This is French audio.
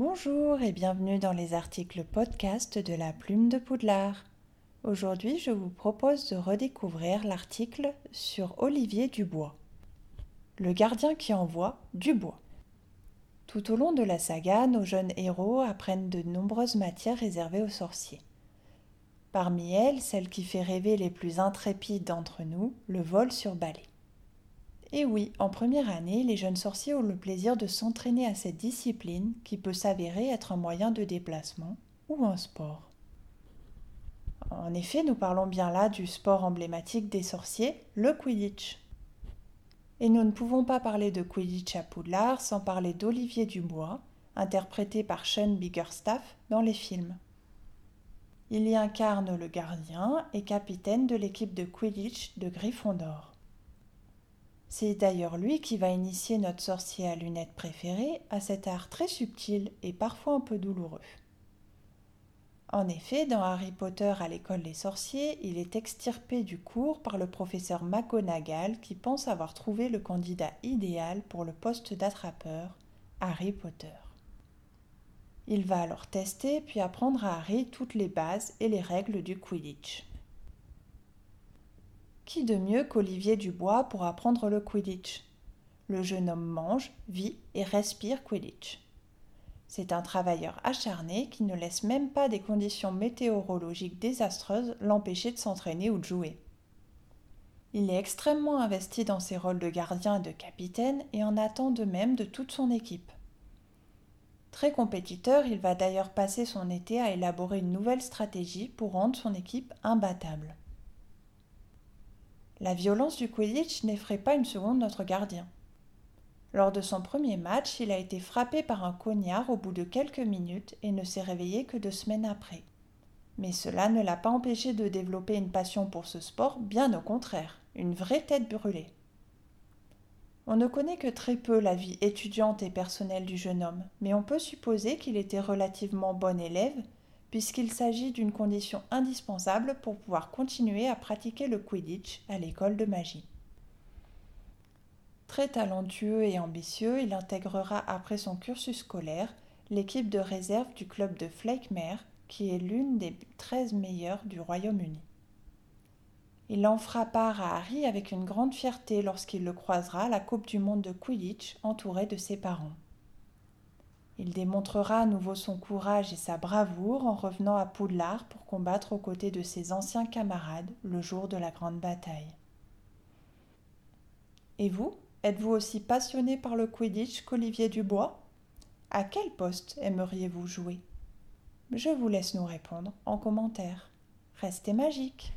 Bonjour et bienvenue dans les articles podcast de la plume de Poudlard. Aujourd'hui, je vous propose de redécouvrir l'article sur Olivier Dubois. Le gardien qui envoie Dubois. Tout au long de la saga, nos jeunes héros apprennent de nombreuses matières réservées aux sorciers. Parmi elles, celle qui fait rêver les plus intrépides d'entre nous, le vol sur balai. Et oui, en première année, les jeunes sorciers ont le plaisir de s'entraîner à cette discipline qui peut s'avérer être un moyen de déplacement ou un sport. En effet, nous parlons bien là du sport emblématique des sorciers, le Quidditch. Et nous ne pouvons pas parler de Quidditch à Poudlard sans parler d'Olivier Dubois, interprété par Sean Biggerstaff dans les films. Il y incarne le gardien et capitaine de l'équipe de Quidditch de Gryffondor. C'est d'ailleurs lui qui va initier notre sorcier à lunettes préféré à cet art très subtil et parfois un peu douloureux. En effet, dans Harry Potter à l'école des sorciers, il est extirpé du cours par le professeur McGonagall qui pense avoir trouvé le candidat idéal pour le poste d'attrapeur, Harry Potter. Il va alors tester puis apprendre à Harry toutes les bases et les règles du Quidditch. Qui de mieux qu'Olivier Dubois pour apprendre le Quidditch? Le jeune homme mange, vit et respire Quidditch. C'est un travailleur acharné qui ne laisse même pas des conditions météorologiques désastreuses l'empêcher de s'entraîner ou de jouer. Il est extrêmement investi dans ses rôles de gardien et de capitaine et en attend de même de toute son équipe. Très compétiteur, il va d'ailleurs passer son été à élaborer une nouvelle stratégie pour rendre son équipe imbattable. La violence du Quidditch n'effraie pas une seconde notre gardien. Lors de son premier match, il a été frappé par un cognard au bout de quelques minutes et ne s'est réveillé que deux semaines après. Mais cela ne l'a pas empêché de développer une passion pour ce sport, bien au contraire, une vraie tête brûlée. On ne connaît que très peu la vie étudiante et personnelle du jeune homme, mais on peut supposer qu'il était relativement bon élève puisqu'il s'agit d'une condition indispensable pour pouvoir continuer à pratiquer le Quidditch à l'école de magie. Très talentueux et ambitieux, il intégrera après son cursus scolaire l'équipe de réserve du club de Flakemere, qui est l'une des 13 meilleures du Royaume-Uni. Il en fera part à Harry avec une grande fierté lorsqu'il le croisera à la Coupe du Monde de Quidditch entouré de ses parents. Il démontrera à nouveau son courage et sa bravoure en revenant à Poudlard pour combattre aux côtés de ses anciens camarades le jour de la grande bataille. Et vous, êtes-vous aussi passionné par le Quidditch qu'Olivier Dubois? À quel poste aimeriez-vous jouer? Je vous laisse nous répondre en commentaire. Restez magique